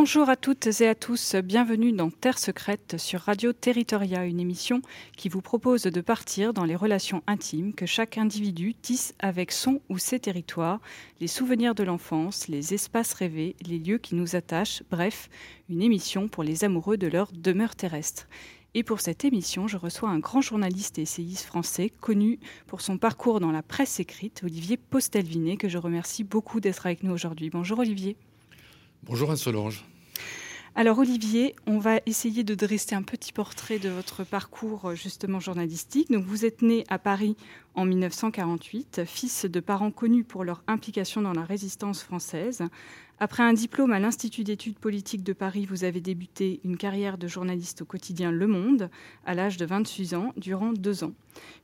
Bonjour à toutes et à tous, bienvenue dans Terre secrète sur Radio Territoria, une émission qui vous propose de partir dans les relations intimes que chaque individu tisse avec son ou ses territoires, les souvenirs de l'enfance, les espaces rêvés, les lieux qui nous attachent, bref, une émission pour les amoureux de leur demeure terrestre. Et pour cette émission, je reçois un grand journaliste et essayiste français connu pour son parcours dans la presse écrite, Olivier Postelvinet, que je remercie beaucoup d'être avec nous aujourd'hui. Bonjour Olivier. Bonjour Anne-Solange. Alors Olivier, on va essayer de dresser un petit portrait de votre parcours justement journalistique. Donc vous êtes né à Paris en 1948, fils de parents connus pour leur implication dans la résistance française. Après un diplôme à l'Institut d'études politiques de Paris, vous avez débuté une carrière de journaliste au quotidien Le Monde à l'âge de 26 ans, durant deux ans.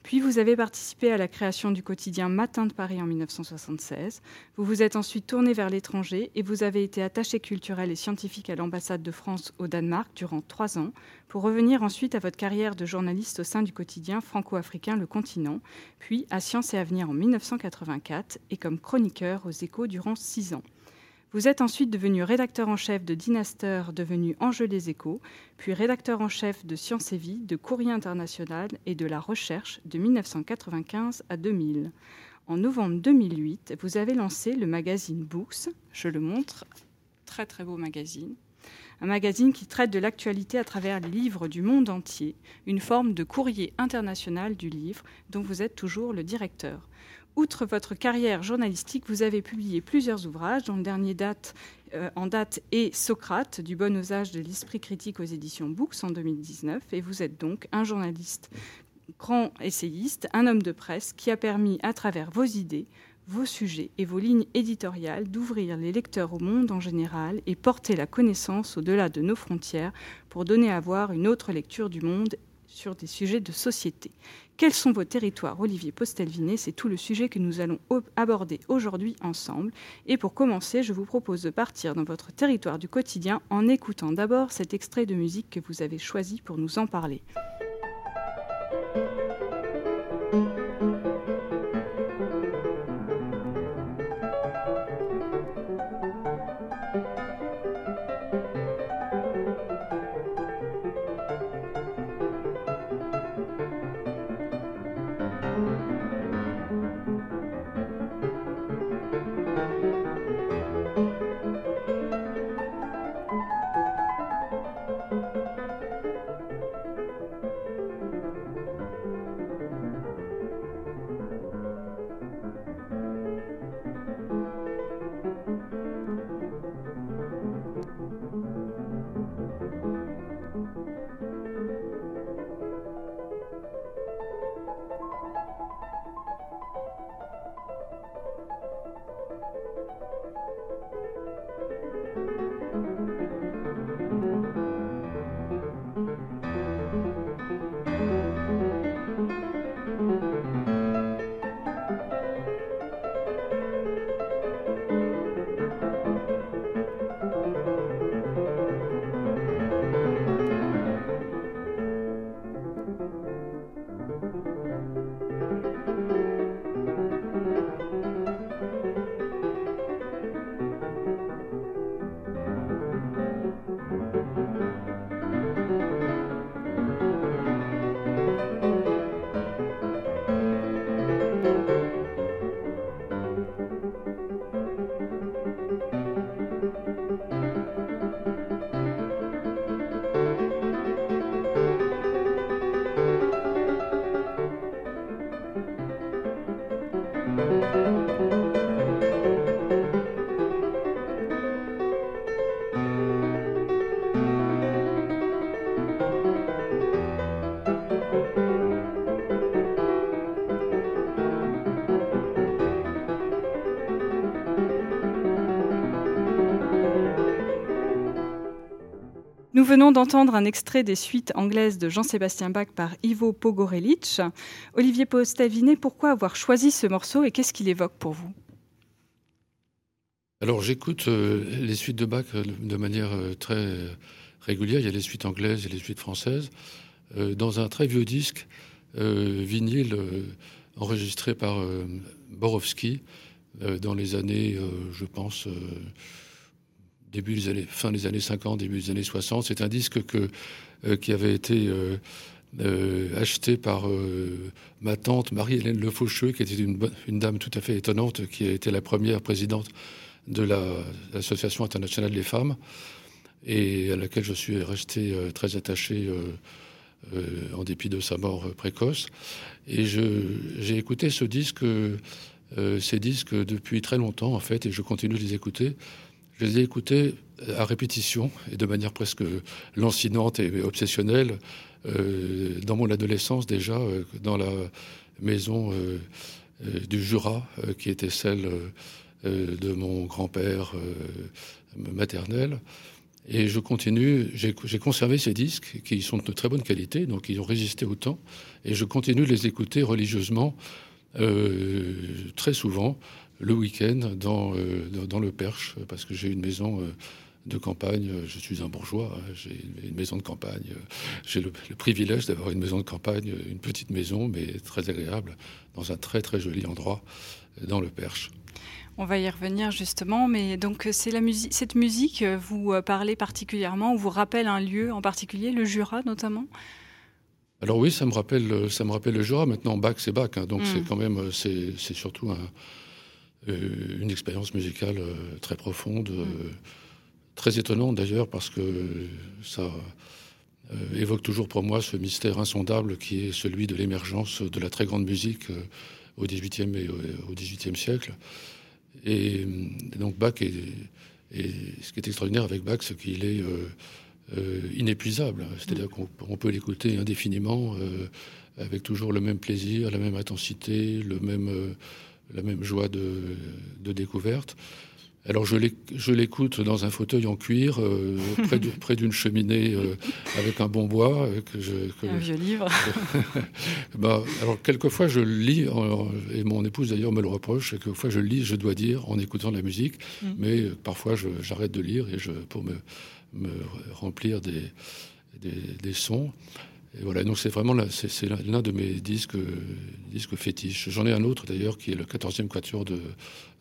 Puis vous avez participé à la création du quotidien Matin de Paris en 1976. Vous vous êtes ensuite tourné vers l'étranger et vous avez été attaché culturel et scientifique à l'ambassade de France au Danemark durant trois ans, pour revenir ensuite à votre carrière de journaliste au sein du quotidien franco-africain Le Continent, puis à Sciences et Avenir en 1984 et comme chroniqueur aux échos durant six ans. Vous êtes ensuite devenu rédacteur en chef de Dynaster, devenu Enjeu les Échos, puis rédacteur en chef de Sciences et Vie, de Courrier International et de La Recherche de 1995 à 2000. En novembre 2008, vous avez lancé le magazine Books. Je le montre. Très très beau magazine. Un magazine qui traite de l'actualité à travers les livres du monde entier, une forme de courrier international du livre dont vous êtes toujours le directeur. Outre votre carrière journalistique, vous avez publié plusieurs ouvrages, dont le dernier date, euh, en date est Socrate, du bon usage de l'esprit critique aux éditions Books en 2019. Et vous êtes donc un journaliste, grand essayiste, un homme de presse qui a permis, à travers vos idées, vos sujets et vos lignes éditoriales d'ouvrir les lecteurs au monde en général et porter la connaissance au-delà de nos frontières pour donner à voir une autre lecture du monde sur des sujets de société. Quels sont vos territoires, Olivier Postelvinet C'est tout le sujet que nous allons aborder aujourd'hui ensemble. Et pour commencer, je vous propose de partir dans votre territoire du quotidien en écoutant d'abord cet extrait de musique que vous avez choisi pour nous en parler. Nous venons d'entendre un extrait des suites anglaises de Jean-Sébastien Bach par Ivo Pogorelic. Olivier Postavinet, pourquoi avoir choisi ce morceau et qu'est-ce qu'il évoque pour vous? Alors j'écoute les suites de Bach de manière très régulière. Il y a les suites anglaises et les suites françaises. dans un très vieux disque, vinyle enregistré par Borowski dans les années, je pense, début des années, fin des années 50, début des années 60. C'est un disque que, euh, qui avait été euh, euh, acheté par ma tante Marie-Hélène Le Faucheux, qui était une, une, dame tout à fait étonnante, qui a été la première présidente de l'Association internationale des femmes, et à laquelle je suis resté très attaché en dépit de sa mort précoce. Et j'ai écouté ce disque, ces disques depuis très longtemps, en fait, et je continue de les écouter. Je les ai écoutés à répétition et de manière presque lancinante et obsessionnelle euh, dans mon adolescence déjà, euh, dans la maison euh, du Jura, qui était celle de mon grand-père maternel. Et je continue, j'ai conservé ces disques qui sont de très bonne qualité, donc ils ont résisté au temps, et je continue de les écouter religieusement très souvent le week-end dans, euh, dans, le Perche, parce que j'ai une maison euh, de campagne. Je suis un bourgeois, hein, j'ai une maison de campagne. J'ai le, privilège d'avoir une maison de campagne, une petite maison, mais très agréable, dans un très très joli endroit, dans le Perche. On va y revenir justement, mais donc c'est la musique, cette musique vous euh, parlez particulièrement, ou vous rappelle un lieu en particulier, le Jura notamment? Alors oui, ça me rappelle, ça me rappelle le Jura. Maintenant, Bach, c'est Bach, hein, donc c'est hmm. quand même, c'est surtout un, euh, une expérience musicale euh, très profonde, euh, très étonnante d'ailleurs, parce que ça évoque toujours pour moi ce mystère insondable qui est celui de l'émergence de la très grande musique au XVIIIe et au XVIIIe siècle. Et donc Bach est, et ce qui est extraordinaire avec Bach, c'est qu'il est, inépuisable. C'est-à-dire mm. qu'on peut l'écouter indéfiniment, avec toujours le même plaisir, la même intensité, le même, la même joie de, découverte. Alors je l'écoute dans un fauteuil en cuir, euh, près d'une cheminée euh, avec un bon bois. Euh, que je, un vieux livre. bah, alors quelquefois je lis, et mon épouse d'ailleurs me le reproche, quelquefois je lis, je dois dire, en écoutant de la musique, mm. mais parfois j'arrête de lire et je, pour me, me remplir des, des sons. Et voilà, donc c'est vraiment c'est l'un de mes disques, disques fétiches. J'en ai un autre d'ailleurs qui est le 14e quatuor de,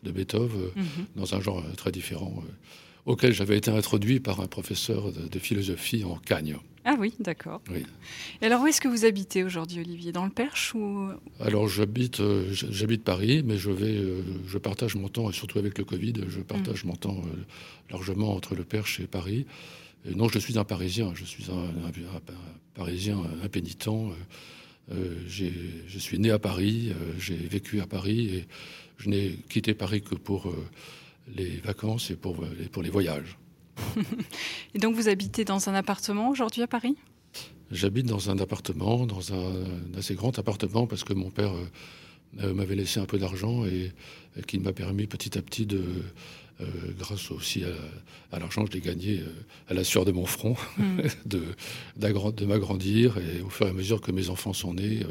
de Beethoven, mhm. dans un genre très différent, euh, auquel j'avais été introduit par un professeur de, philosophie en Cagne. Ah oui, d'accord. Oui. Et alors où est-ce que vous habitez aujourd'hui, Olivier? Dans le Perche ou? Alors j'habite, euh, j'habite Paris, mais je vais, euh, je partage mon temps, et surtout avec le Covid, je partage mhm. mon temps largement entre le Perche et Paris non, je suis un Parisien, je suis un, Parisien impénitent. Euh, euh, je suis né à Paris, euh, j'ai vécu à Paris et je n'ai quitté Paris que pour les vacances et pour, pour les voyages. et donc vous habitez dans un appartement aujourd'hui à Paris? J'habite dans un appartement, dans un, assez grand appartement, parce que mon père m'avait laissé un peu d'argent et, et qui m'a permis petit à petit de, euh, grâce aussi à, l'argent que j'ai gagné euh, à la sueur de mon front, mm. de, de m'agrandir et au fur et à mesure que mes enfants sont nés, euh,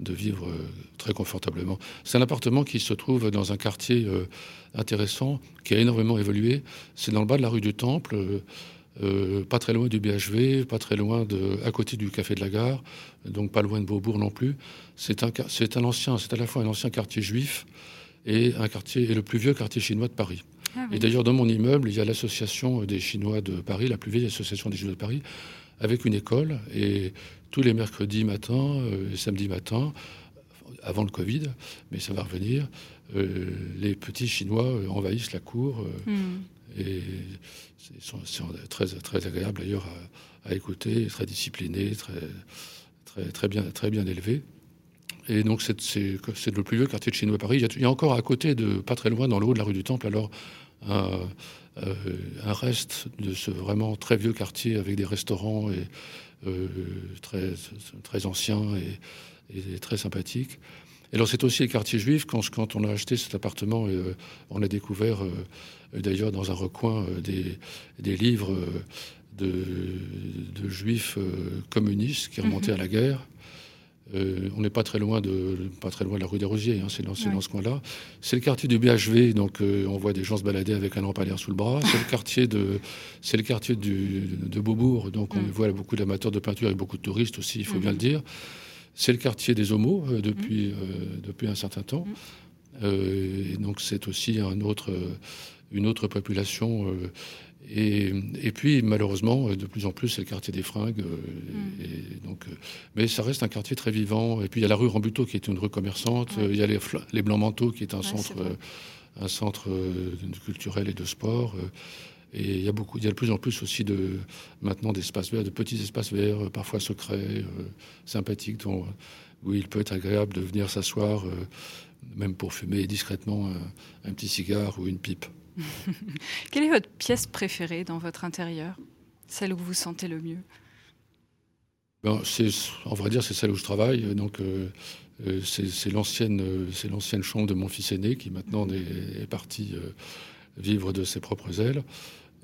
de vivre très confortablement. C'est un appartement qui se trouve dans un quartier intéressant, qui a énormément évolué. C'est dans le bas de la rue du Temple. pas très loin du BHV, pas très loin de, à côté du Café de la Gare, donc pas loin de Beaubourg non plus. C'est un, c'est un ancien, c'est à la fois un ancien quartier juif et un quartier, et le plus vieux quartier chinois de Paris. Ah et d'ailleurs, dans mon immeuble, il y a l'association des Chinois de Paris, la plus vieille association des Chinois de Paris, avec une école. Et tous les mercredis matins euh, et samedis matins, avant le Covid, mais ça va revenir, euh, les petits Chinois euh, envahissent la cour. Hmm. Et c'est très, très agréable d'ailleurs à, écouter, très disciplinés, très, très, très, bien, très bien élevés. Et donc, c'est le plus vieux quartier de Chinois à Paris. Il y, a, encore à côté, de, pas très loin, dans le haut de la rue du Temple, alors un, euh, un reste de ce vraiment très vieux quartier avec des restaurants et, euh, très, très anciens et, très sympathiques. Et alors, c'est aussi le quartier juif. Quand, quand, on a acheté cet appartement, euh, on a découvert, d'ailleurs, dans un recoin, des, des, livres de, de juifs communistes qui remontaient mhm. à la guerre. Euh, on n'est pas très loin de pas très loin de la rue des Rosiers, hein, c'est dans, ce coin-là. C'est le quartier du BHV, donc euh, on voit des gens se balader avec un lampadaire sous le bras. C'est le quartier de c'est le quartier de Beaubourg, donc on mm. voit beaucoup d'amateurs de peinture et beaucoup de touristes aussi, il faut bien le mm-hmm. dire. C'est le quartier des homos euh, depuis mm. depuis un certain temps. Mm. et donc c'est aussi un autre une autre population et, puis, malheureusement, de plus en plus, c'est le quartier des fringues. Euh, mm. Et donc, euh, mais ça reste un quartier très vivant. Et puis, il y a la rue Rambuteau, qui est une rue commerçante. Il y a les, les Blancs Manteaux, qui est un centre, un centre euh, culturel et de sport. Et il y a beaucoup, il y a de plus en plus aussi de maintenant d'espaces verts, de petits espaces verts, parfois secrets, sympathiques, où il peut être agréable de venir s'asseoir, même pour fumer discrètement un petit cigare ou une pipe. Quelle est votre pièce préférée dans votre intérieur? Celle où vous vous sentez le mieux? Ben, En vrai dire, c'est celle où je travaille. Donc, euh, euh, c'est l'ancienne, c'est l'ancienne chambre de mon fils aîné qui maintenant est, parti euh, vivre de ses propres ailes.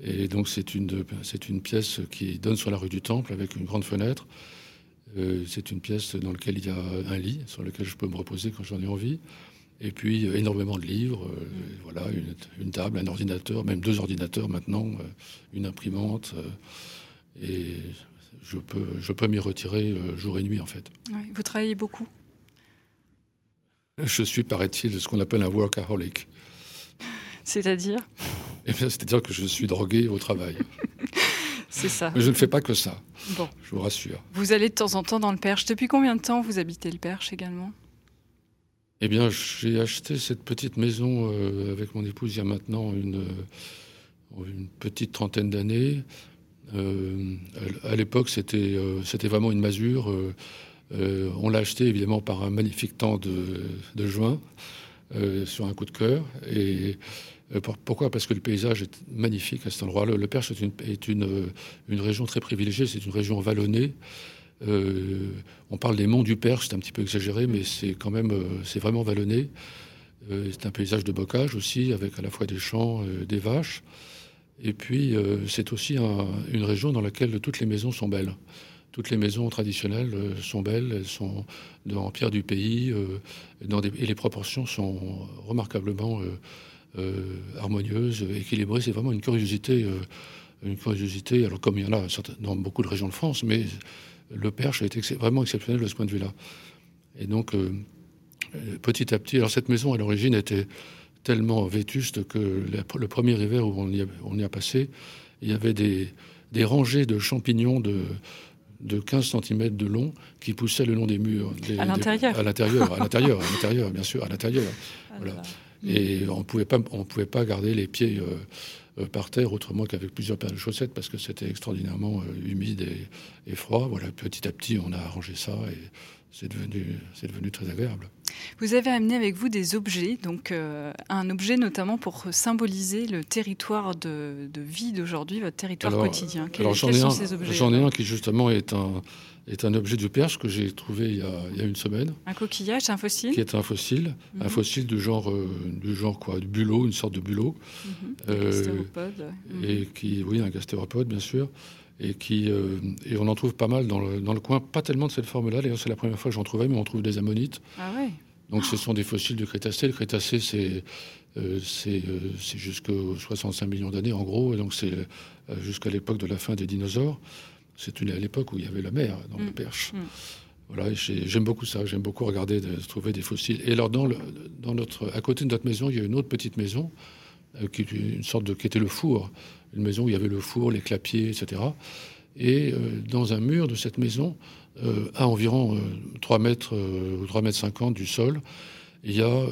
Et donc, c'est une pièce qui donne sur la rue du Temple avec une grande fenêtre. c'est une pièce dans laquelle il y a un lit sur lequel je peux me reposer quand j'en ai envie. Et puis euh, énormément de livres, euh, voilà, une, table, un ordinateur, même deux ordinateurs maintenant, euh, une imprimante. et je peux, je peux m'y retirer jour et nuit en fait. vous travaillez beaucoup? Je suis, paraît-il, ce qu'on appelle un workaholic. C'est-à-dire? Eh C'est-à-dire que je suis drogué au travail. C'est ça. Mais je ne fais pas que ça. Bon. Je vous rassure. Vous allez de temps en temps dans le Perche. Depuis combien de temps vous habitez le Perche également? Eh bien, j'ai acheté cette petite maison euh, avec mon épouse il y a maintenant une, euh, petite trentaine d'années. Euh, à l'époque, c'était vraiment une masure. on l'a acheté évidemment par un magnifique temps de, juin, sur un coup de cœur. Et pourquoi? Parce que le paysage est magnifique à cet endroit-là. Le Perche est, une, région très privilégiée, c'est une région vallonnée. Euh, on parle des monts du Perche, c'est un petit peu exagéré, mais c'est quand même, euh, c'est vraiment vallonné. Euh, c'est un paysage de bocage aussi, avec à la fois des champs, des vaches. Et puis, c'est aussi une région dans laquelle toutes les maisons sont belles. Toutes les maisons traditionnelles sont belles, elles sont en pierre du pays, et les proportions sont remarquablement harmonieuses, équilibrées. C'est vraiment une curiosité, une curiosité. Alors comme il y en a dans beaucoup de régions de France, mais le Perche a été vraiment exceptionnel de ce point de vue-là. Et donc, euh, petit à petit, alors cette maison à l'origine était tellement vétuste que le premier hiver où on y, a, on y a passé, il y avait des, des rangées de champignons de, de 15 cm de long qui poussaient le long des murs. à l'intérieur À l'intérieur, à l'intérieur, à l'intérieur, bien sûr, à l'intérieur. Ah voilà. Et on pouvait pas, on pouvait pas garder les pieds euh, par terre autrement qu'avec plusieurs paires de chaussettes parce que c'était extraordinairement euh, humide et, froid. Voilà, petit à petit, on a arrangé ça et c'est devenu, très agréable. Vous avez amené avec vous des objets, donc euh, un objet notamment pour symboliser le territoire de, vie d'aujourd'hui, votre territoire quotidien. alors j'en ai, un, j'en ai un qui justement est un, est un objet du Perche que j'ai trouvé il y, a, il y, a, une semaine. Un coquillage, un fossile Qui est un fossile, un mhm. fossile du genre, euh, du genre quoi, du bulot, une sorte de bulot. Mhm. Euh, et qui, oui, un gastéropode bien sûr. Et, qui, euh, et on en trouve pas mal dans le, dans le coin, pas tellement de cette forme-là. D'ailleurs, c'est la première fois que j'en trouvais, mais on trouve des ammonites. Ah ouais. Donc, ce sont des fossiles du Crétacé. Le Crétacé, c'est euh, c'est jusqu'aux 65 millions d'années en gros, et donc c'est jusqu'à l'époque de la fin des dinosaures. C'est à l'époque où il y avait la mer dans le mm. Perche. Mm. Voilà, j'aime beaucoup ça. J'aime beaucoup regarder, de, trouver des fossiles. Et alors, dans, le, dans notre, à côté de notre maison, il y a une autre petite maison euh, qui, une sorte de, qui était le four. Une maison où il y avait le four, les clapiers, etc. Et euh, dans un mur de cette maison, euh, à environ 3 mètres ou 3 mètres 50 du sol, il y a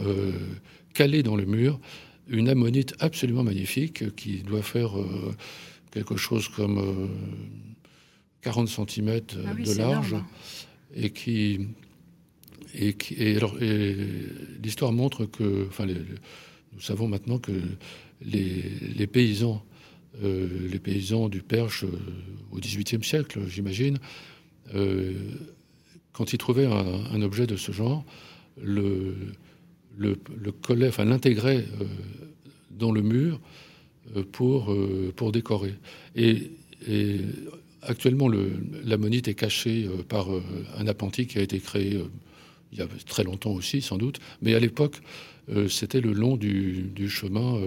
calé dans le mur une ammonite absolument magnifique qui doit faire quelque chose comme 40 cm ah de large et qui et, qui, et alors l'histoire montre que enfin nous savons maintenant que les, les paysans euh, les paysans du Perche euh, au XVIIIe siècle j'imagine euh, quand ils trouvaient un, objet de ce genre le le, le enfin l'intégraient dans le mur pour pour décorer et, et actuellement, l'ammonite est cachée par un appentis qui a été créé il y a très longtemps aussi, sans doute. Mais à l'époque, c'était le long du, chemin,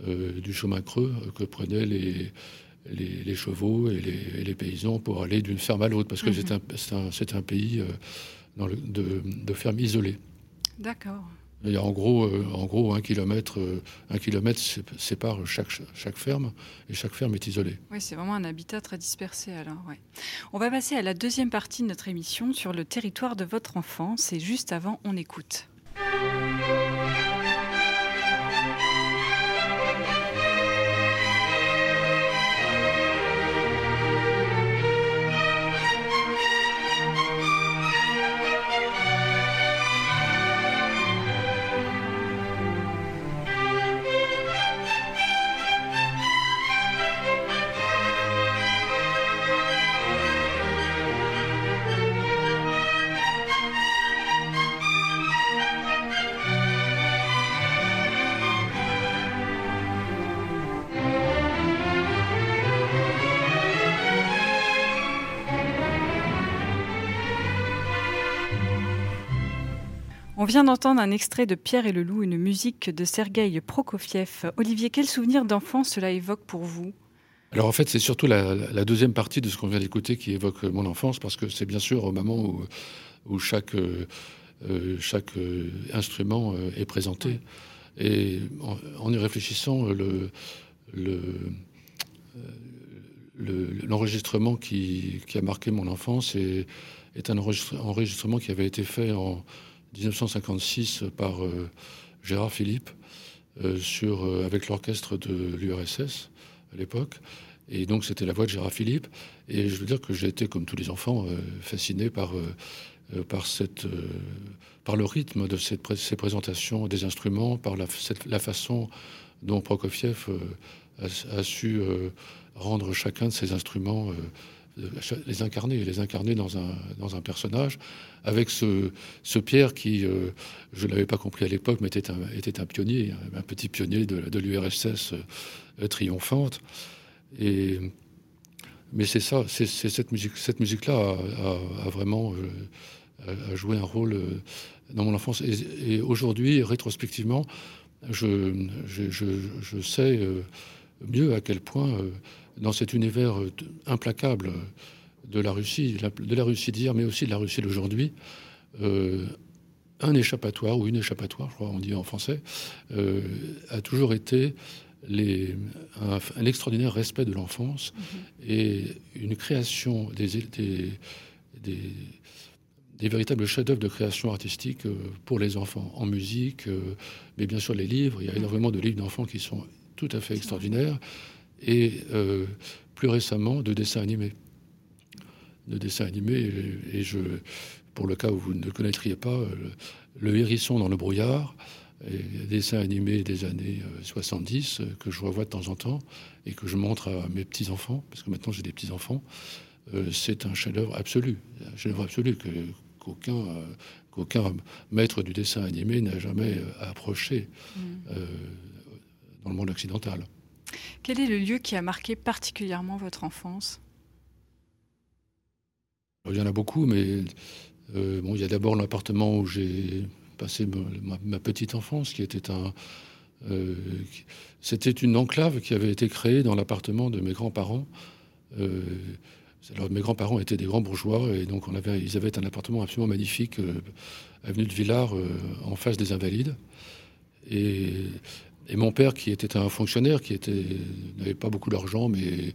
du chemin creux que prenaient les, les, chevaux et les, paysans pour aller d'une ferme à l'autre, parce que mhm. c'est un, pays dans le, de, de fermes isolées. D'accord. Il y a en gros, euh, en gros un kilomètre, euh, un kilomètre sépare chaque, chaque ferme et chaque ferme est isolée. Oui, c'est vraiment un habitat très dispersé alors. Ouais. On va passer à la deuxième partie de notre émission sur le territoire de votre enfance et juste avant, on écoute. On vient d'entendre un extrait de Pierre et le Loup, une musique de Sergueï Prokofiev. Olivier, quel souvenir d'enfance cela évoque pour vous? Alors en fait, c'est surtout la, deuxième partie de ce qu'on vient d'écouter qui évoque mon enfance, parce que c'est bien sûr au moment où, chaque, euh, chaque euh, instrument euh, est présenté. Et en, y réfléchissant, le, l'enregistrement qui, a marqué mon enfance est, est un enregistrement qui avait été fait en 1956 par euh, Gérard Philippe euh, sur, euh, avec l'orchestre de l'URSS à l'époque. Et donc c'était la voix de Gérard Philippe. Et je veux dire que j'ai été, comme tous les enfants, fasciné par, par, cette, par le rythme de cette, ces présentations des instruments, par la, la façon dont Prokofiev a, su rendre chacun de ces instruments les incarner, les incarner dans un, dans un personnage, avec ce, ce Pierre qui, euh, je ne l'avais pas compris à l'époque, mais était un, était un pionnier, un petit pionnier de, l'URSS euh, triomphante. Et, mais c'est ça, c'est cette musique, cette musique-là a, vraiment euh, a joué un rôle dans mon enfance. Et, aujourd'hui, rétrospectivement, je, je, je sais mieux à quel point dans cet univers euh, implacable de la Russie, de la Russie d'hier, mais aussi de la Russie d'aujourd'hui, euh, un échappatoire, ou une échappatoire, je crois on dit en français, euh, a toujours été les, un, extraordinaire respect de l'enfance mm-hmm. et une création des, des, des, véritables chefs-d'œuvre de création artistique pour les enfants, en musique, mais bien sûr les livres. Il y a mm. énormément de livres d'enfants qui sont tout à fait extraordinaires et euh, plus récemment de dessins animés. De dessins animés, et, je, pour le cas où vous ne connaîtriez pas, euh, le, hérisson dans le brouillard, et dessin animé des années 70 euh, que je revois de temps en temps et que je montre à mes petits-enfants, parce que maintenant j'ai des petits-enfants, c'est un chef-d'œuvre absolu, un chef-d'œuvre absolu que, qu'aucun, qu'aucun maître du dessin animé n'a jamais approché mmh. dans le monde occidental. Quel est le lieu qui a marqué particulièrement votre enfance? Il y en a beaucoup, mais euh, bon, il y a d'abord l'appartement où j'ai passé ma, petite enfance, qui était un. Euh, c'était une enclave qui avait été créée dans l'appartement de mes grands-parents. Euh, alors, mes grands-parents étaient des grands bourgeois et donc ils avaient un appartement absolument magnifique, avenue de Villars, en face des Invalides. Et et mon père, qui était un fonctionnaire, qui n'avait pas beaucoup d'argent, mais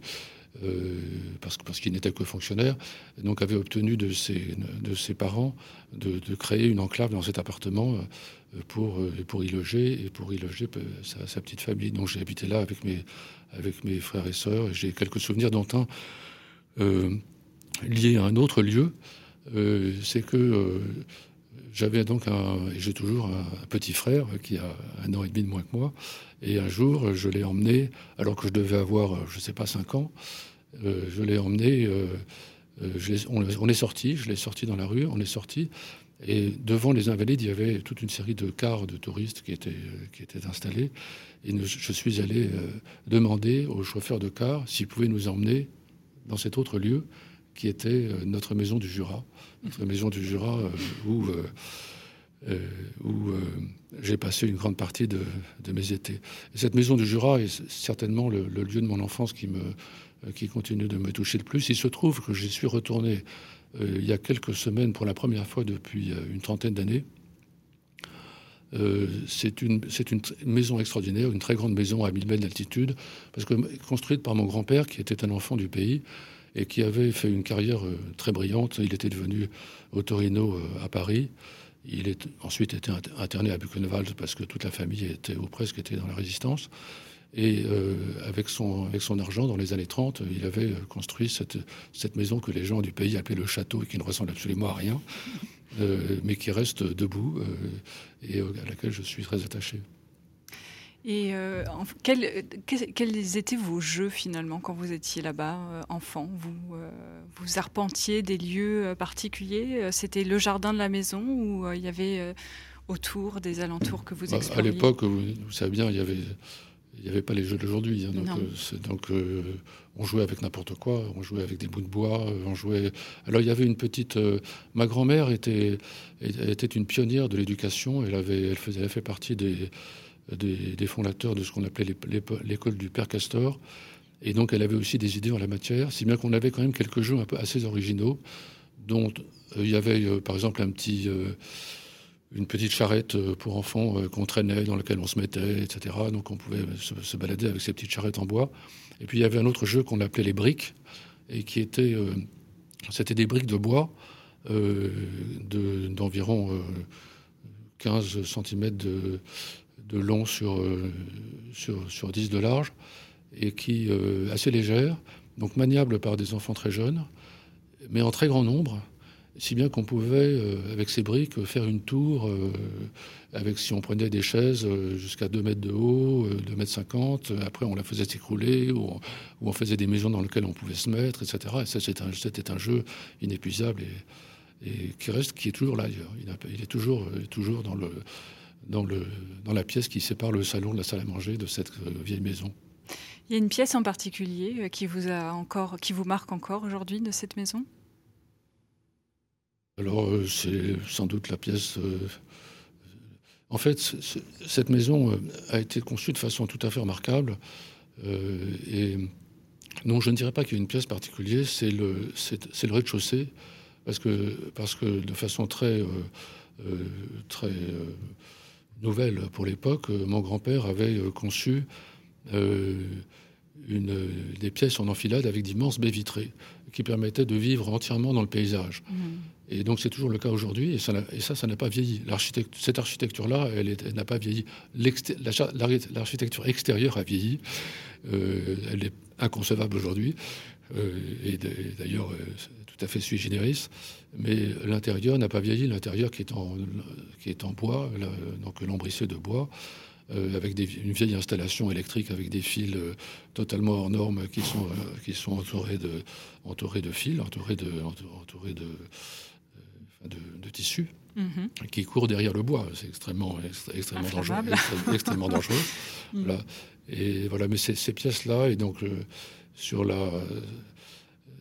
euh, parce, qu'il n'était que fonctionnaire, donc avait obtenu de ses, parents de, créer une enclave dans cet appartement euh, pour, euh, pour y loger et pour y loger sa, petite famille. Donc j'ai habité là avec mes, frères et sœurs. J'ai quelques souvenirs dont un lié à un autre lieu. C'est que j'avais donc un, j'ai toujours un, petit frère qui a un an et demi de moins que moi. Et un jour, je l'ai emmené, alors que je devais avoir, je ne sais pas, cinq ans, euh, je l'ai emmené, euh, euh, on, est sorti, je l'ai sorti dans la rue, on est sorti, et devant les Invalides, il y avait toute une série de cars de touristes qui étaient, qui étaient installés. Et je suis allé demander au chauffeur de car s'il pouvait nous emmener dans cet autre lieu qui était notre maison du Jura, notre maison du Jura où où j'ai passé une grande partie de, mes étés. cette maison du Jura est certainement le, lieu de mon enfance qui me qui continue de me toucher le plus. Il se trouve que j'y suis retourné il y a quelques semaines pour la première fois depuis une trentaine d'années euh, c'est une, une, maison extraordinaire, une très grande maison à 1000 mètres d'altitude, parce que construite par mon grand-père, qui était un enfant du pays et qui avait fait une carrière euh, très brillante. Il était devenu autorino euh, à Paris. Il est ensuite été interné à Buchenwald parce que toute la famille était, ou presque était dans la résistance. Et avec, son, avec son argent, dans les années 30, il avait construit cette, cette maison que les gens du pays appelaient le château et qui ne ressemble absolument à rien. Euh, mais qui reste debout euh, et à laquelle je suis très attaché. Et euh, quels, quels, étaient vos jeux finalement quand vous étiez là-bas, enfant? Vous, vous arpentiez des lieux particuliers? C'était le jardin de la maison ou il y avait autour des alentours que vous bah, À l'époque, vous, vous, savez bien, il y avait il n'y avait pas les jeux d'aujourd'hui. Hein, donc, euh, donc euh, on jouait avec n'importe quoi. On jouait avec des bouts de bois. Euh, on jouait. Alors il y avait une petite. ma grand-mère était était une pionnière de l'éducation. Elle avait elle faisait elle fait partie des, des, fondateurs de ce qu'on appelait l'école du père Castor. Et donc elle avait aussi des idées en la matière, si bien qu'on avait quand même quelques jeux un peu assez originaux, dont il y avait par exemple un petit une petite charrette euh, pour enfants euh, qu'on traînait, dans laquelle on se mettait, etc. Donc on pouvait se, balader avec ces petites charrettes en bois. Et puis il y avait un autre jeu qu'on appelait les briques, et qui était, euh, c'était des briques de bois d'environ 15 cm de, de long sur, sur, sur, 10 de large, et qui assez légère, donc maniable par des enfants très jeunes, mais en très grand nombre si bien qu'on pouvait, euh, avec ces briques, faire une tour, euh, avec si on prenait des chaises euh, jusqu'à 2 mètres de haut, 2 mètres 50, après on la faisait s'écrouler, ou, on faisait des maisons dans lesquelles on pouvait se mettre, etc. Et ça, c'était un, jeu inépuisable et, qui reste, qui est toujours là. Il, il, est toujours, toujours dans, le, dans, le, dans la pièce qui sépare le salon de la salle à manger de cette vieille maison. Il y a une pièce en particulier qui vous, a encore, qui vous marque encore aujourd'hui de cette maison? Alors, euh, c'est sans doute la pièce. Euh, en fait, cette maison euh, a été conçue de façon tout à fait remarquable. et non, je ne dirais pas qu'il y a une pièce particulière, c'est le, c'est, le rez-de-chaussée, parce que, parce que de façon très, très nouvelle pour l'époque, mon grand-père avait conçu une, des pièces en enfilade avec d'immenses baies vitrées qui permettaient de vivre entièrement dans le paysage. Mmh. Et donc c'est toujours le cas aujourd'hui, et ça, et ça, ça n'a pas vieilli. cette architecture-là, elle, n'a pas vieilli. L'architecture extérieure a vieilli. Euh, elle est inconcevable aujourd'hui, euh, et d'ailleurs euh, tout à fait sui generis. Mais l'intérieur n'a pas vieilli. L'intérieur qui est en qui est en bois, donc lambrissé de bois. avec des, une vieille installation électrique avec des fils totalement hors normes qui sont, qui sont entourés, de, entourés de fils, entourés de, entourés de, de, tissu mhm. qui court derrière le bois. C'est extrêmement, extrêmement dangereux. extrêmement dangereux. voilà. Et voilà, mais ces, pièces-là, et donc euh, sur la,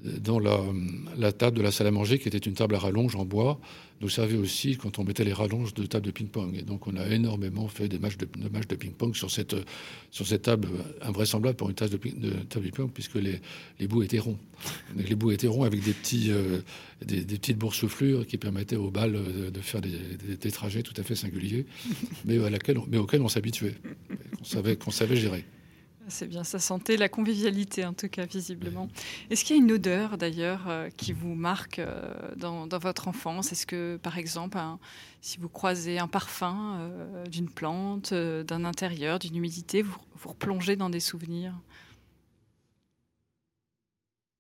dans la, table de la salle à manger, qui était une table à rallonge en bois, nous servait aussi quand on mettait les rallonges de table de ping-pong. Et donc, on a énormément fait des matchs de, ping-pong sur cette, sur cette table invraisemblable pour une table de, de ping-pong, puisque les, les, bouts étaient ronds. les bouts étaient ronds avec des, petits, euh, des, petites boursouflures qui permettaient aux balles de, faire des, trajets tout à fait singuliers, mais, mais auxquels on s'habituait, qu'on savait, qu'on savait gérer. C'est bien, ça sentait la convivialité en tout cas, visiblement. Est-ce qu'il y a une odeur d'ailleurs euh, qui vous marque euh, dans, votre enfance? Est-ce que par exemple, si vous croisez un parfum euh, d'une plante, d'un intérieur, d'une humidité, vous, vous replongez dans des souvenirs?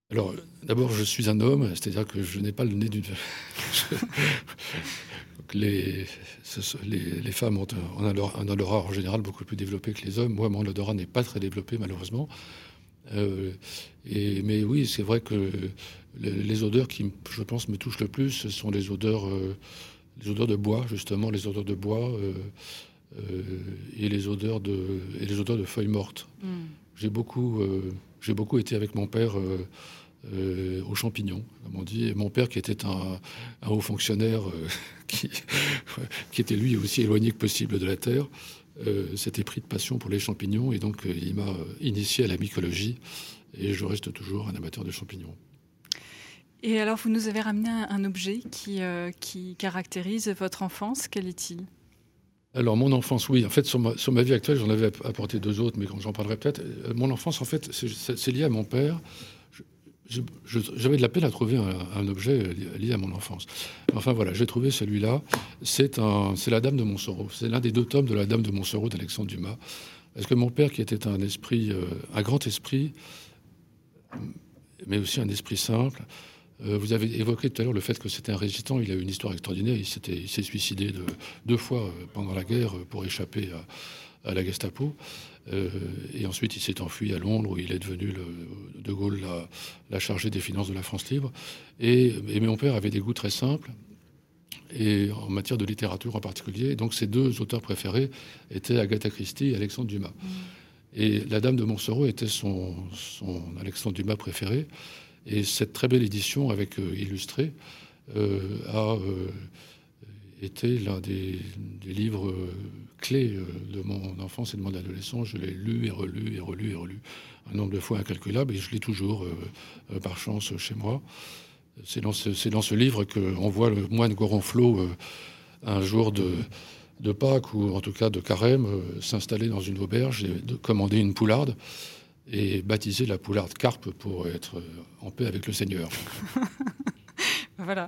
Alors, d'abord, je suis un homme, c'est-à-dire que je n'ai pas le nez d'une. les, les, femmes ont un, odorat en général beaucoup plus développé que les hommes. Moi, mon odorat n'est pas très développé, malheureusement. Euh, et, mais oui, c'est vrai que les, odeurs qui, je pense, me touchent le plus, ce sont les odeurs, euh, les odeurs de bois, justement, les odeurs de bois euh, et, les odeurs de, et les odeurs de feuilles mortes. Hmm. J'ai beaucoup, j'ai beaucoup été avec mon père aux champignons, comme on dit. Et mon père, qui était un, haut fonctionnaire, qui, qui, était lui aussi éloigné que possible de la terre, s'était pris de passion pour les champignons et donc il m'a initié à la mycologie et je reste toujours un amateur de champignons. Et alors, vous nous avez ramené un, objet qui, qui caractérise votre enfance. Quel est-il? Alors, mon enfance, oui. En fait, sur ma, vie actuelle, j'en avais apporté deux autres, mais j'en parlerai peut-être. Euh, mon enfance, en fait, c'est lié à mon père. J'avais de la peine à trouver un, objet lié à mon enfance. Enfin, voilà, j'ai trouvé celui-là. C'est la Dame de Montsoreau. C'est l'un des deux tomes de la Dame de Montsoreau d'Alexandre Dumas. Parce que mon père, qui était un esprit, euh, un grand esprit, mais aussi un esprit simple, euh, vous avez évoqué tout à l'heure le fait que c'était un résistant. Il a eu une histoire extraordinaire. Il s'est suicidé deux fois euh, pendant la guerre pour échapper à, la Gestapo. Et ensuite, il s'est enfui à Londres où il est devenu, le, De Gaulle, la, chargée des finances de la France libre. Et, mon père avait des goûts très simples. Et en matière de littérature en particulier. donc ses deux auteurs préférés étaient Agatha Christie et Alexandre Dumas. Mmh. Et La Dame de Montsoreau était son, son Alexandre Dumas préféré. Et cette très belle édition avec euh, illustré euh, a euh, été l'un des, livres clés de mon enfance et de mon adolescence. Je l'ai lu et relu et relu et relu un nombre de fois incalculable et je l'ai toujours par chance chez moi. C'est dans, ce, livre qu'on voit le moine Goronflot un jour de, de Pâques ou en tout cas de carême s'installer dans une auberge et de commander une poularde et baptisé la poularde carpe pour être en paix avec le Seigneur. voilà.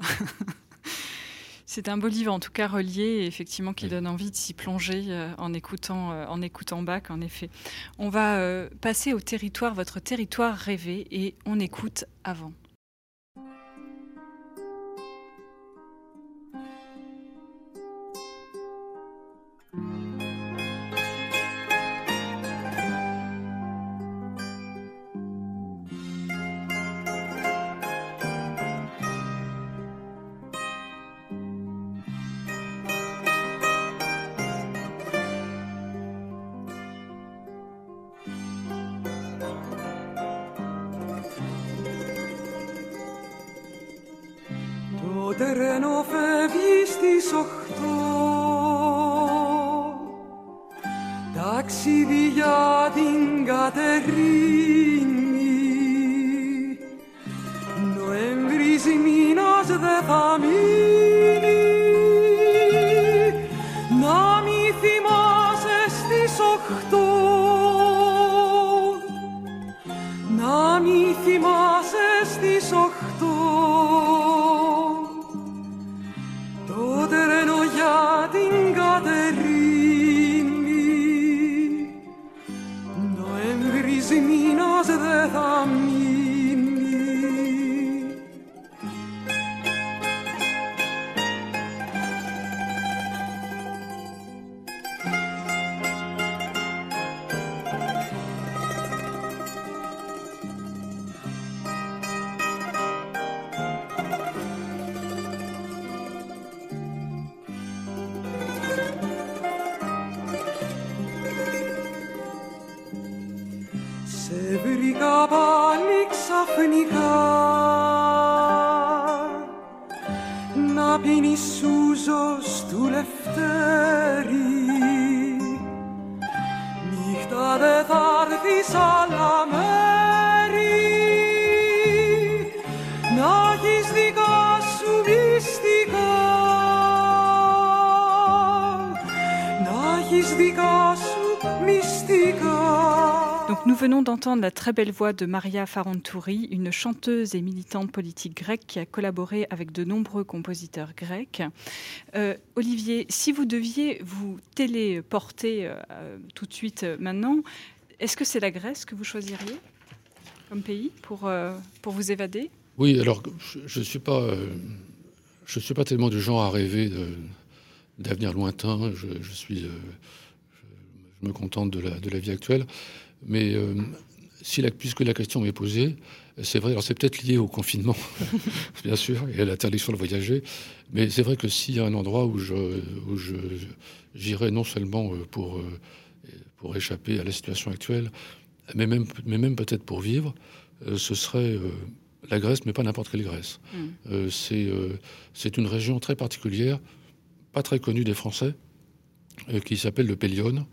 C'est un beau livre, en tout cas relié, et effectivement, qui donne envie de s'y plonger euh, en écoutant, euh, en écoutant Bach, en effet. On va euh, passer au territoire, votre territoire rêvé, et on écoute avant. Τρένο φεύγει στις οχτώ. Ταξίδι για την Κατερίνη να πίνει σούζος του Λευτέρη. Νύχτα δε θα έρθεις άλλα μέρη d'entendre la très belle voix de Maria Farantouri, une chanteuse et militante politique grecque qui a collaboré avec de nombreux compositeurs grecs. Euh, Olivier, si vous deviez vous téléporter euh, tout de suite euh, maintenant, est-ce que c'est la Grèce que vous choisiriez comme pays pour, vous évader? Oui, alors je ne suis pas... tellement du genre à rêver d'avenir lointain. Je, suis, me contente de la vie actuelle. Mais euh, si la, puisque la question m'est posée, c'est vrai, alors c'est peut-être lié au confinement, bien sûr, et à l'interdiction de voyager, mais c'est vrai que s'il y a un endroit où je, où je j'irai non seulement euh, pour, euh, pour échapper à la situation actuelle, mais même, mais même peut-être pour vivre, ce serait la Grèce, mais pas n'importe quelle Grèce. Mm. c'est une région très particulière, pas très connue des Français, qui s'appelle le Pélion.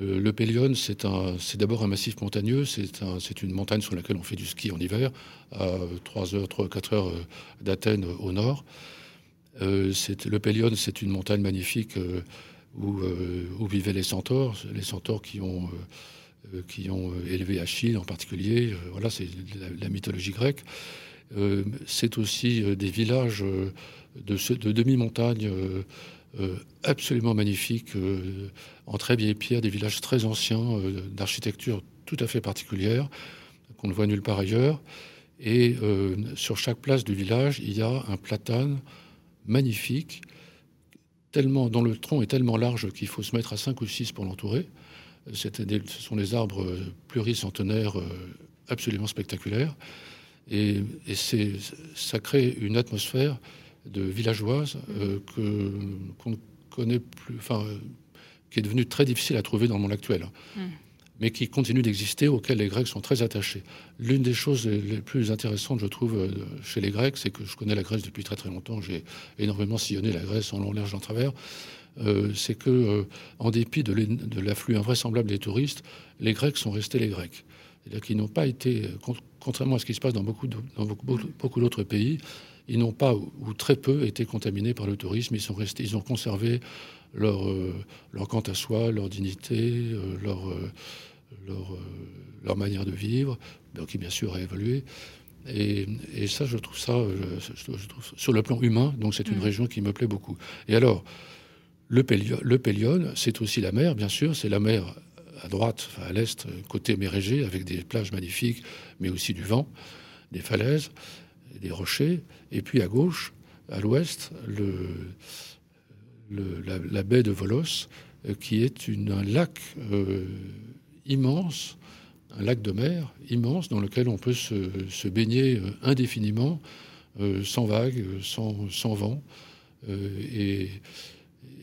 Le Pélion, c'est d'abord un massif montagneux, c'est une montagne sur laquelle on fait du ski en hiver, à 3 heures, 3 4 heures d'Athènes au nord. le Pélion, c'est une montagne magnifique où, vivaient les centaures, les centaures qui ont euh, qui ont euh, élevé Achille en particulier. Euh, voilà, c'est la, mythologie grecque. c'est aussi des villages de, de demi-montagne absolument magnifiques, en très vieille pierre, des villages très anciens, d'architecture tout à fait particulière, qu'on ne voit nulle part ailleurs. Et sur chaque place du village, il y a un platane magnifique, tellement, dont le tronc est tellement large qu'il faut se mettre à 5 ou 6 pour l'entourer ce sont des arbres euh, pluricentenaires euh, absolument spectaculaires. Et, ça crée une atmosphère de villageoise euh, que, qu'on connaît plus, enfin, qui est devenue très difficile à trouver dans le monde actuel. Mm. mais qui continue d'exister, auquel les Grecs sont très attachés. L'une des choses les plus intéressantes, je trouve, chez les Grecs, c'est que je connais la Grèce depuis très très longtemps. J'ai énormément sillonné la Grèce en long, large, en travers. Euh, c'est que, euh, en dépit de l'afflux invraisemblable des touristes, les Grecs sont restés les Grecs. C'est-à-dire qu'ils n'ont pas été, contrairement à ce qui se passe dans beaucoup, d'autres pays, ils n'ont pas ou très peu été contaminés par le tourisme. Ils sont restés, ils ont conservé leur, euh, leur quant à soi, leur dignité, leur, leur, manière de vivre, qui bien sûr a évolué. Et, ça, je trouve ça, je, trouve, sur le plan humain, donc c'est une mmh. région qui me plaît beaucoup. Et alors, le Pélion, c'est aussi la mer, bien sûr. C'est la mer à droite, à l'est, côté Mérégée, avec des plages magnifiques, mais aussi du vent, des falaises, des rochers. Et puis à gauche, à l'ouest, la, baie de Volos, euh, qui est un lac euh, immense, un lac de mer immense, dans lequel on peut se, baigner euh, indéfiniment, sans vagues, sans, vent. et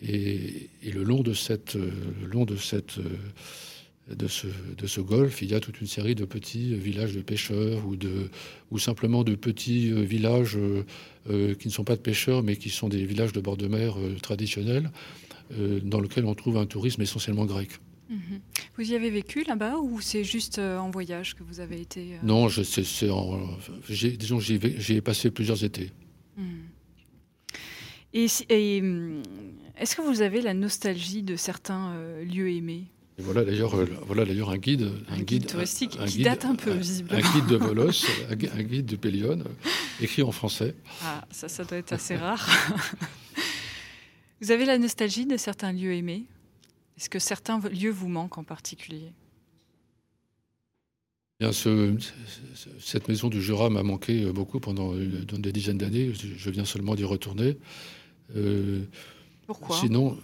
le long de cette, de ce, de ce golfe, il y a toute une série de petits villages de pêcheurs ou de, ou simplement de petits villages euh, qui ne sont pas de pêcheurs, mais qui sont des villages de bord de mer euh, traditionnels, euh, dans lesquels on trouve un tourisme essentiellement grec. Mhm. Vous y avez vécu là-bas ou c'est juste en voyage que vous avez été Non, je, c'est, disons j'y ai, passé plusieurs étés. Mhm. Et, hum, est-ce que vous avez la nostalgie de certains euh, lieux aimés? Voilà d'ailleurs, euh, voilà d'ailleurs un guide, un, guide, touristique qui date un peu visiblement. Un guide de Volos, un, guide de Pélion, euh, écrit en français. Ah, ça, ça doit être assez rare. vous avez la nostalgie de certains lieux aimés? Est-ce que certains lieux vous manquent en particulier? Bien, ce, cette maison du Jura m'a manqué beaucoup pendant des dizaines d'années. Je viens seulement d'y retourner. Euh, Pourquoi? Sinon,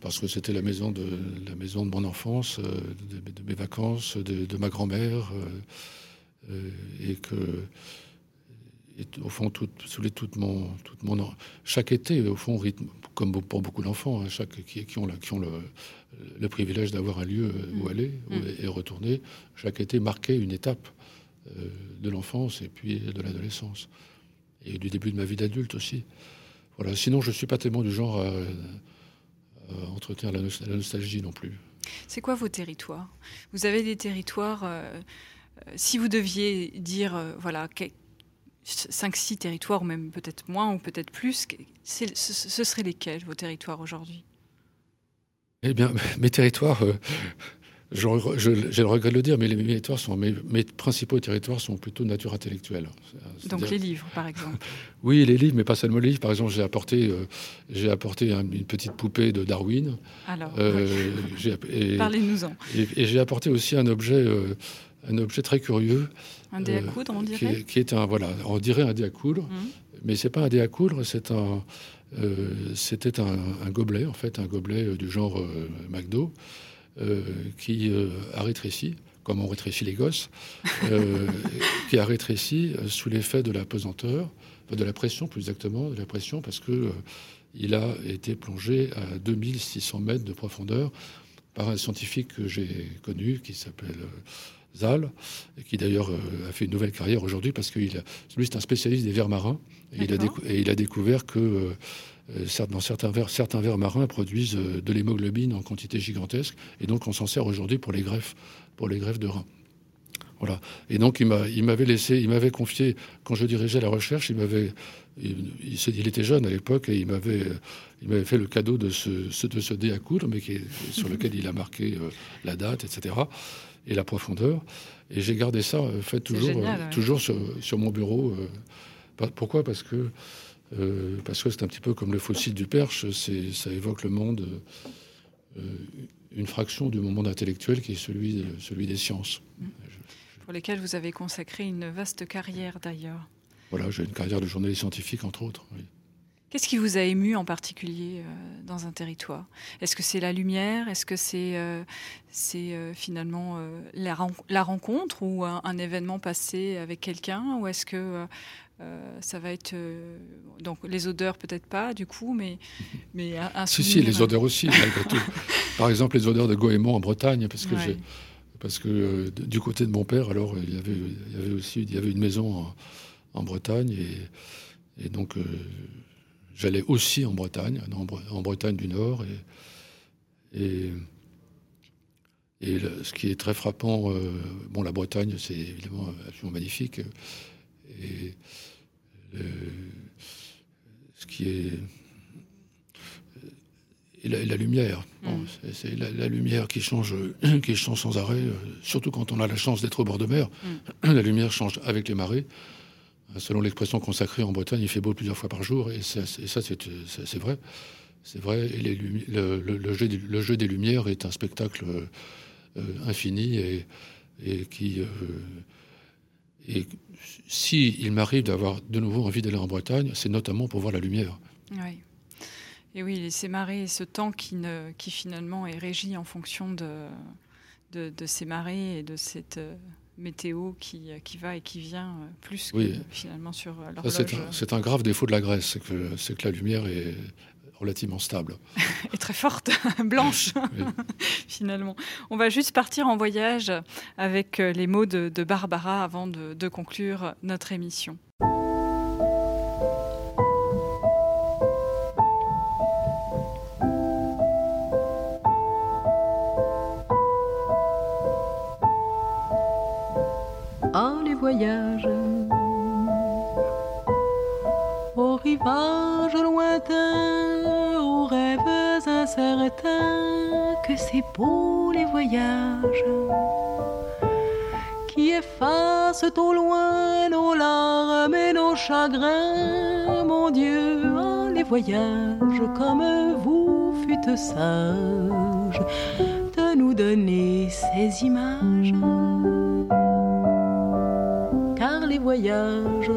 parce que c'était la maison de la maison de mon enfance, euh, de, mes vacances, de, ma grand-mère, euh, et que au fond, tout, toute mon, toute mon, chaque été, au fond, rythme, comme pour beaucoup d'enfants, hein, chaque qui, qui, ont, qui ont le, le privilège d'avoir un lieu où mm. aller mm. et retourner, chaque été marquait une étape de l'enfance et puis de l'adolescence et du début de ma vie d'adulte aussi. Sinon, je ne suis pas tellement du genre à, entretenir la, nostalgie non plus. C'est quoi vos territoires? Vous avez des territoires. Euh, euh, si vous deviez dire, euh, voilà, 5-6 territoires, ou même peut-être moins, ou peut-être plus, ce, ce, seraient lesquels, vos territoires aujourd'hui? Eh bien, mes territoires, j'ai le regret de le dire, mais mes, territoires sont, mes, principaux territoires sont plutôt nature intellectuelle. Donc les livres, par exemple Oui, les livres, mais pas seulement les livres. Par exemple, j'ai apporté, euh, j'ai apporté une petite poupée de Darwin. Alors, euh, parlez-nous-en. Et, j'ai apporté aussi un objet, euh, un objet très curieux. Un dé à coudre, on dirait qui est, un, voilà, on dirait un dé à coudre, mmh. mais c'est pas un dé à coudre, c'est un... c'était un, un, gobelet, en fait, un gobelet du genre McDo, qui euh, a rétréci, comme on rétrécit les gosses, euh, qui a rétréci sous l'effet de la pesanteur, de la pression plus exactement, de la pression parce que il a été plongé à 2600 mètres de profondeur par un scientifique que j'ai connu qui s'appelle Zal, qui d'ailleurs a fait une nouvelle carrière aujourd'hui parce que lui, c'est un spécialiste des vers marins. Et il, a et il, a découvert que dans certains vers, certains vers marins produisent de l'hémoglobine en quantité gigantesque. Et donc, on s'en sert aujourd'hui pour les greffes, pour les greffes de reins. Voilà. Et donc, il m'avait laissé, il m'avait confié, quand je dirigeais la recherche, il m'avait, il, était jeune à l'époque et il m'avait, il m'avait fait le cadeau de ce, de ce dé à coudre, mais qui sur lequel il a marqué euh, la date, etc., et la profondeur. Et j'ai gardé ça, euh, fait toujours, euh, toujours sur, mon bureau. pourquoi? Parce que parce que c'est un petit peu comme le fossile du perche, ça évoque le monde, une fraction du monde intellectuel qui est celui, celui des sciences. Mmh pour lesquels vous avez consacré une vaste carrière d'ailleurs. Voilà, j'ai une carrière de journaliste scientifique entre autres. Qu'est-ce qui vous a ému en particulier euh, dans un territoire? Est-ce que c'est la lumière? Est-ce que c'est euh, euh, finalement la, la, rencontre ou un, événement passé avec quelqu'un? Ou est-ce que ça va être donc les odeurs peut-être pas du coup, mais mais un, Si si, les odeurs aussi. Par exemple, les odeurs de Goémon en Bretagne, parce que parce que euh, du côté de mon père, alors il y avait, il y avait aussi il y avait une maison en, Bretagne et, donc euh, j'allais aussi en Bretagne, en, Bretagne du Nord et, et, ce qui est très frappant, euh, bon la Bretagne c'est évidemment absolument magnifique et ce qui est et la, lumière. Mm. c'est la, lumière qui change, qui change sans arrêt, euh, surtout quand on a la chance d'être au bord de mer. Mm. La lumière change avec les marées. Euh, selon l'expression consacrée en Bretagne, il fait beau plusieurs fois par jour, et ça, c'est vrai. C'est vrai, et le, jeu, le, jeu, des lumières est un spectacle euh, infini et, et qui. Et si il m'arrive d'avoir de nouveau envie d'aller en Bretagne, c'est notamment pour voir la lumière. Oui. Et oui, ces marées et ce temps qui, ne, qui finalement est régi en fonction de, de, ces marées et de cette euh, météo qui, qui va et qui vient euh, plus que finalement sur euh, l'horloge. C'est un, grave défaut de la Grèce, c'est que, que la lumière est relativement stable. et très forte, blanche, finalement. On va juste partir en voyage avec les mots de, Barbara avant de, de conclure notre émission. voyage. Aux rivages lointains, aux incertains, que c'est beau les voyages qui effacent au loin nos larmes et nos chagrins. Mon Dieu, oh, les voyages comme vous fûtes sages de nous donner ces images les voyages.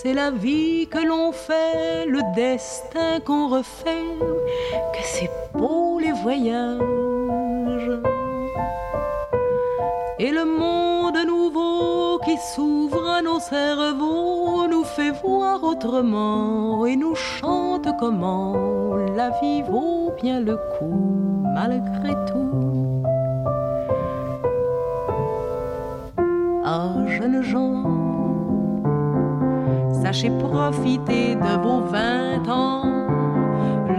C'est la vie que l'on fait, le destin qu'on refait, que c'est beau les voyages. Et le monde nouveau qui s'ouvre à nos cerveaux nous fait voir autrement et nous chante comment la vie vaut bien le coup malgré tout. Ah, jeunes gens, sachez profiter de vos vingt ans.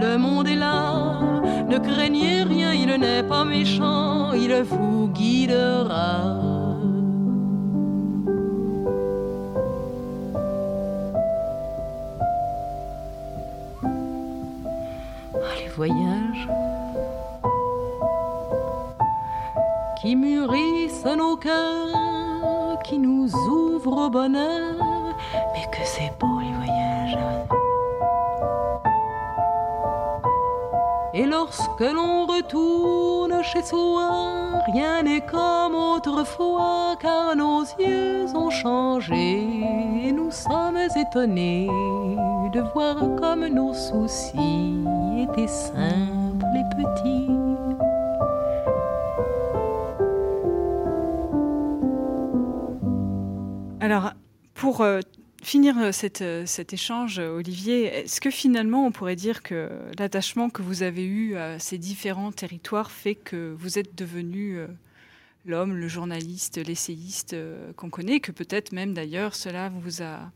Le monde est là, ne craignez rien, il n'est pas méchant, il vous guidera. Ah, les qui mûrissent nos cœurs qui nous ouvre au bonheur. Mais que c'est beau les voyages. Et lorsque l'on retourne chez soi, rien n'est comme autrefois, car nos yeux ont changé. Et nous sommes étonnés de voir comme nos soucis étaient simples et petits. Pour euh, finir euh, euh, cet échange, Olivier, est-ce que finalement on pourrait dire que l'attachement que vous avez eu à ces différents territoires fait que vous êtes devenu l'homme, le journaliste, l'essayiste qu'on connaît, que peut-être même d'ailleurs cela vous a,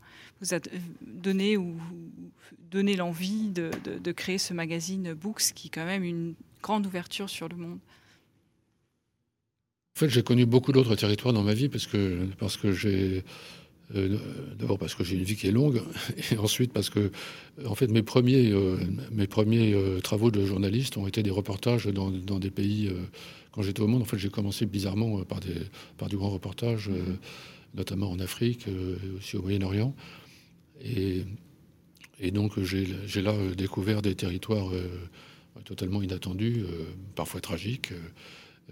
donné ou donné l'envie de, de, créer ce magazine Books, qui est quand même une grande ouverture sur le monde? En fait, j'ai connu beaucoup d'autres territoires dans ma vie parce que, parce que j'ai euh, d'abord parce que j'ai une vie qui est longue, et ensuite parce que, en fait, mes premiers, euh, mes premiers euh, travaux de journaliste ont été des reportages dans, des pays. quand j'étais au monde, en fait, j'ai commencé bizarrement par des, par du grand reportage, notamment en Afrique, aussi au Moyen-Orient. Et, et, donc, j'ai là découvert des territoires totalement inattendus, parfois tragiques.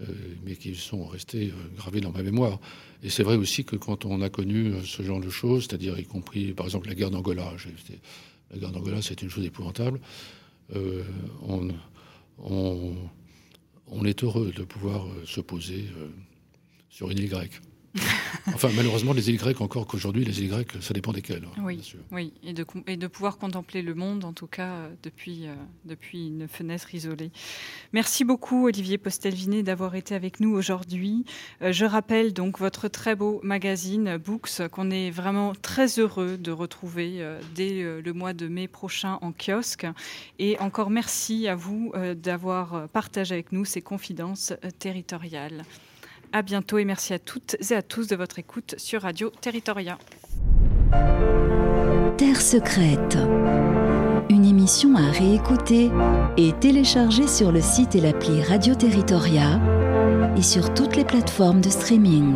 Euh, mais qui sont restés euh, gravés dans ma mémoire. Et c'est vrai aussi que quand on a connu euh, ce genre de choses, c'est-à-dire y compris par exemple la guerre d'Angola, la guerre d'Angola c'est une chose épouvantable, on, on, est heureux de pouvoir se poser sur une île grecque. enfin, malheureusement, les îles grecques, encore qu'aujourd'hui, les îles grecques, ça dépend desquelles. Hein, oui, oui. Et, de, et de pouvoir contempler le monde, en tout cas, euh, depuis, euh, depuis une fenêtre isolée. Merci beaucoup, Olivier Postelvinet, d'avoir été avec nous aujourd'hui. Euh, je rappelle donc votre très beau magazine Books, qu'on est vraiment très heureux de retrouver dès le mois de mai prochain en kiosque. Et encore merci à vous d'avoir partagé avec nous ces confidences territoriales. À bientôt et merci à toutes et à tous de votre écoute sur Radio Territoria. Terre secrète. Une émission à réécouter et télécharger sur le site et l'appli Radio Territoria et sur toutes les plateformes de streaming.